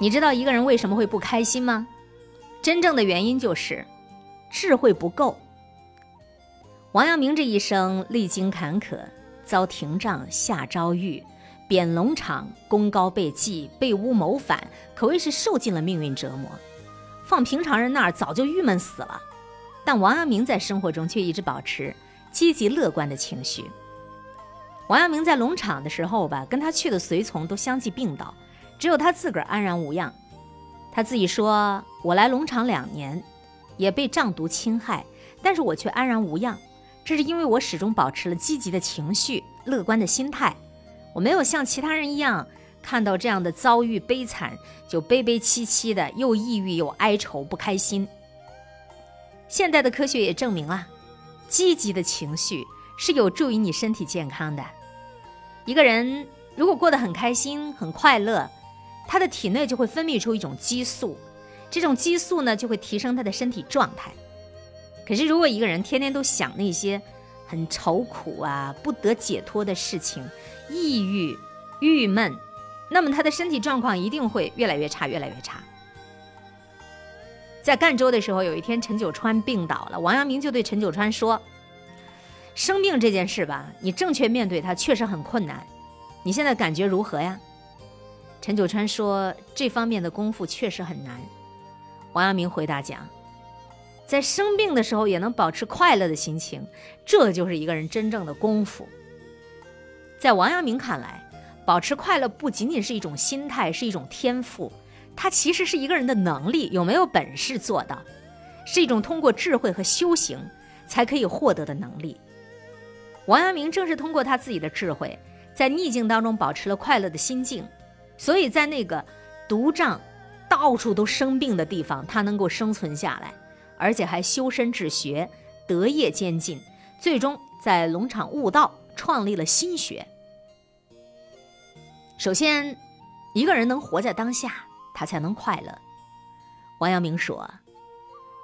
你知道一个人为什么会不开心吗？真正的原因就是智慧不够。王阳明这一生历经坎坷，遭廷杖下诏狱，贬龙场，功高被忌，被诬谋反，可谓是受尽了命运折磨。放平常人那儿早就郁闷死了，但王阳明在生活中却一直保持积极乐观的情绪。王阳明在龙场的时候吧，跟他去的随从都相继病倒。只有他自个儿安然无恙。他自己说：“我来龙场两年，也被瘴毒侵害，但是我却安然无恙。这是因为我始终保持了积极的情绪、乐观的心态。我没有像其他人一样，看到这样的遭遇悲惨就悲悲戚戚的，又抑郁又哀愁，不开心。现代的科学也证明了，积极的情绪是有助于你身体健康的。一个人如果过得很开心、很快乐。”他的体内就会分泌出一种激素，这种激素呢就会提升他的身体状态。可是，如果一个人天天都想那些很愁苦啊、不得解脱的事情，抑郁、郁闷，那么他的身体状况一定会越来越差，越来越差。在赣州的时候，有一天陈九川病倒了，王阳明就对陈九川说：“生病这件事吧，你正确面对它确实很困难，你现在感觉如何呀？”陈九川说：“这方面的功夫确实很难。”王阳明回答讲：“在生病的时候也能保持快乐的心情，这就是一个人真正的功夫。”在王阳明看来，保持快乐不仅仅是一种心态，是一种天赋，它其实是一个人的能力，有没有本事做到，是一种通过智慧和修行才可以获得的能力。王阳明正是通过他自己的智慧，在逆境当中保持了快乐的心境。所以在那个毒瘴到处都生病的地方，他能够生存下来，而且还修身治学，德业兼进，最终在龙场悟道，创立了心学。首先，一个人能活在当下，他才能快乐。王阳明说：“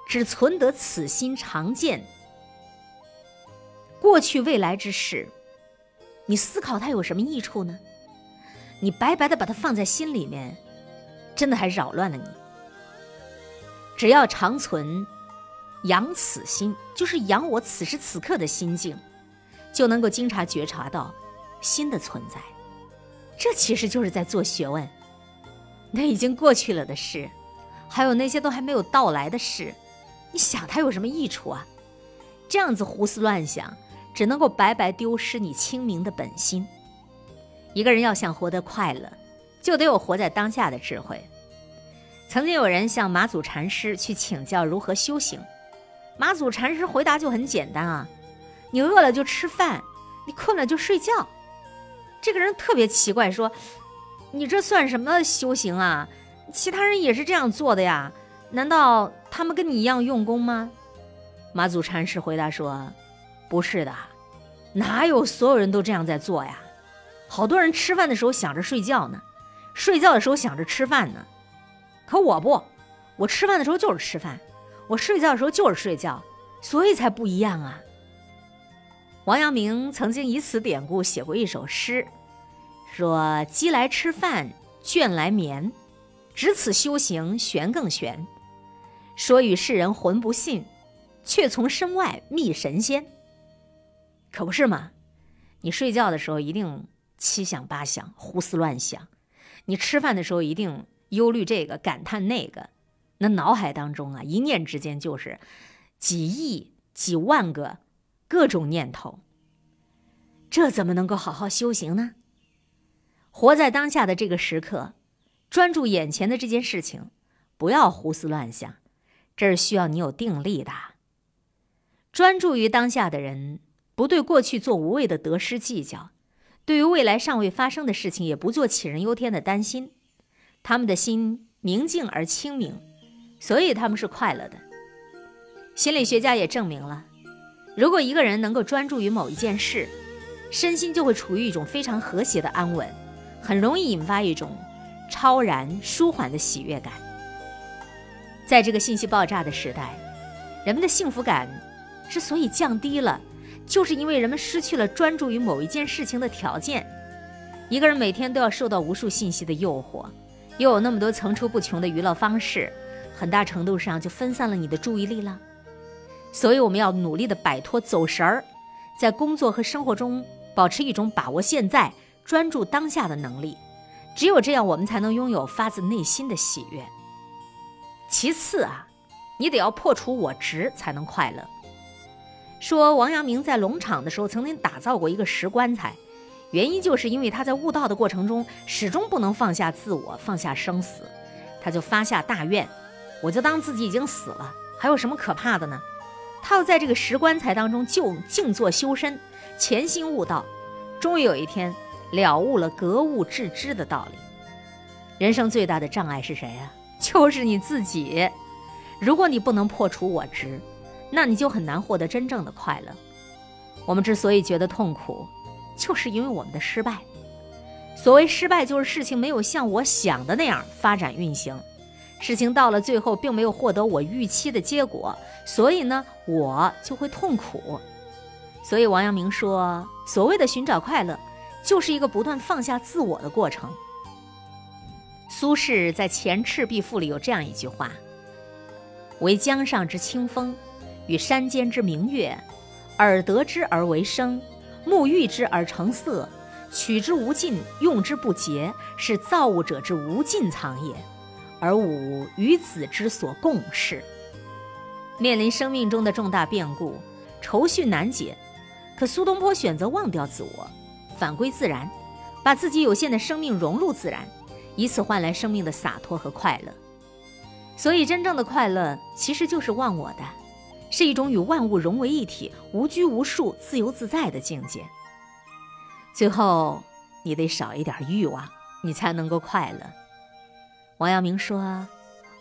只存得此心常见，过去未来之事，你思考它有什么益处呢？”你白白的把它放在心里面，真的还扰乱了你。只要长存养此心，就是养我此时此刻的心境，就能够经常觉察到心的存在。这其实就是在做学问。那已经过去了的事，还有那些都还没有到来的事，你想它有什么益处啊？这样子胡思乱想，只能够白白丢失你清明的本心。一个人要想活得快乐，就得有活在当下的智慧。曾经有人向马祖禅师去请教如何修行，马祖禅师回答就很简单啊：你饿了就吃饭，你困了就睡觉。这个人特别奇怪，说：“你这算什么修行啊？其他人也是这样做的呀？难道他们跟你一样用功吗？”马祖禅师回答说：“不是的，哪有所有人都这样在做呀？”好多人吃饭的时候想着睡觉呢，睡觉的时候想着吃饭呢，可我不，我吃饭的时候就是吃饭，我睡觉的时候就是睡觉，所以才不一样啊。王阳明曾经以此典故写过一首诗，说：“鸡来吃饭，倦来眠，只此修行玄更玄。说与世人浑不信，却从身外觅神仙。”可不是嘛？你睡觉的时候一定。七想八想，胡思乱想。你吃饭的时候一定忧虑这个，感叹那个。那脑海当中啊，一念之间就是几亿、几万个各种念头。这怎么能够好好修行呢？活在当下的这个时刻，专注眼前的这件事情，不要胡思乱想。这是需要你有定力的。专注于当下的人，不对过去做无谓的得失计较。对于未来尚未发生的事情，也不做杞人忧天的担心，他们的心明净而清明，所以他们是快乐的。心理学家也证明了，如果一个人能够专注于某一件事，身心就会处于一种非常和谐的安稳，很容易引发一种超然舒缓的喜悦感。在这个信息爆炸的时代，人们的幸福感之所以降低了。就是因为人们失去了专注于某一件事情的条件，一个人每天都要受到无数信息的诱惑，又有那么多层出不穷的娱乐方式，很大程度上就分散了你的注意力了。所以我们要努力的摆脱走神儿，在工作和生活中保持一种把握现在、专注当下的能力。只有这样，我们才能拥有发自内心的喜悦。其次啊，你得要破除我执，才能快乐。说王阳明在龙场的时候，曾经打造过一个石棺材，原因就是因为他在悟道的过程中，始终不能放下自我，放下生死，他就发下大愿，我就当自己已经死了，还有什么可怕的呢？他要在这个石棺材当中就静坐修身，潜心悟道，终于有一天了悟了格物致知的道理。人生最大的障碍是谁呀？就是你自己。如果你不能破除我执，那你就很难获得真正的快乐。我们之所以觉得痛苦，就是因为我们的失败。所谓失败，就是事情没有像我想的那样发展运行，事情到了最后并没有获得我预期的结果，所以呢，我就会痛苦。所以王阳明说，所谓的寻找快乐，就是一个不断放下自我的过程。苏轼在《前赤壁赋》里有这样一句话：“为江上之清风。”与山间之明月，耳得之而为声，目遇之而成色，取之无尽，用之不竭，是造物者之无尽藏也，而吾与子之所共适。面临生命中的重大变故，愁绪难解，可苏东坡选择忘掉自我，返归自然，把自己有限的生命融入自然，以此换来生命的洒脱和快乐。所以，真正的快乐其实就是忘我的。是一种与万物融为一体、无拘无束、自由自在的境界。最后，你得少一点欲望，你才能够快乐。王阳明说：“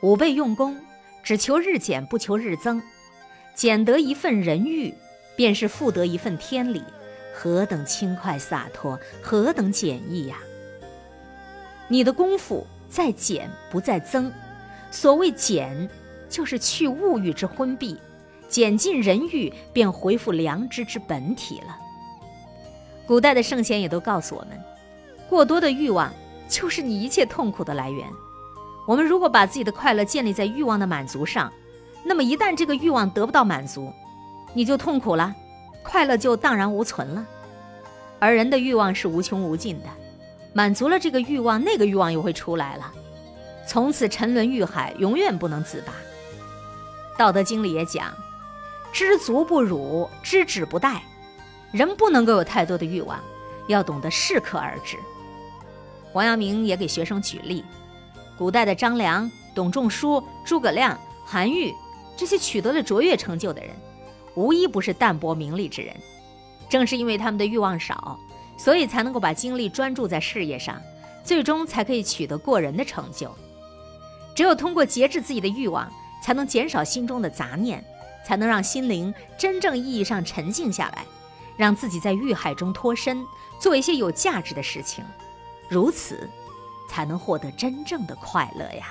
吾辈用功，只求日减，不求日增。减得一份人欲，便是复得一份天理，何等轻快洒脱，何等简易呀！你的功夫在减，不在增。所谓减，就是去物欲之昏蔽。”减尽人欲，便回复良知之本体了。古代的圣贤也都告诉我们，过多的欲望就是你一切痛苦的来源。我们如果把自己的快乐建立在欲望的满足上，那么一旦这个欲望得不到满足，你就痛苦了，快乐就荡然无存了。而人的欲望是无穷无尽的，满足了这个欲望，那个欲望又会出来了，从此沉沦欲海，永远不能自拔。道德经里也讲。知足不辱，知止不殆。人不能够有太多的欲望，要懂得适可而止。王阳明也给学生举例：古代的张良、董仲舒、诸葛亮、韩愈这些取得了卓越成就的人，无一不是淡泊名利之人。正是因为他们的欲望少，所以才能够把精力专注在事业上，最终才可以取得过人的成就。只有通过节制自己的欲望，才能减少心中的杂念。才能让心灵真正意义上沉静下来，让自己在欲海中脱身，做一些有价值的事情，如此，才能获得真正的快乐呀。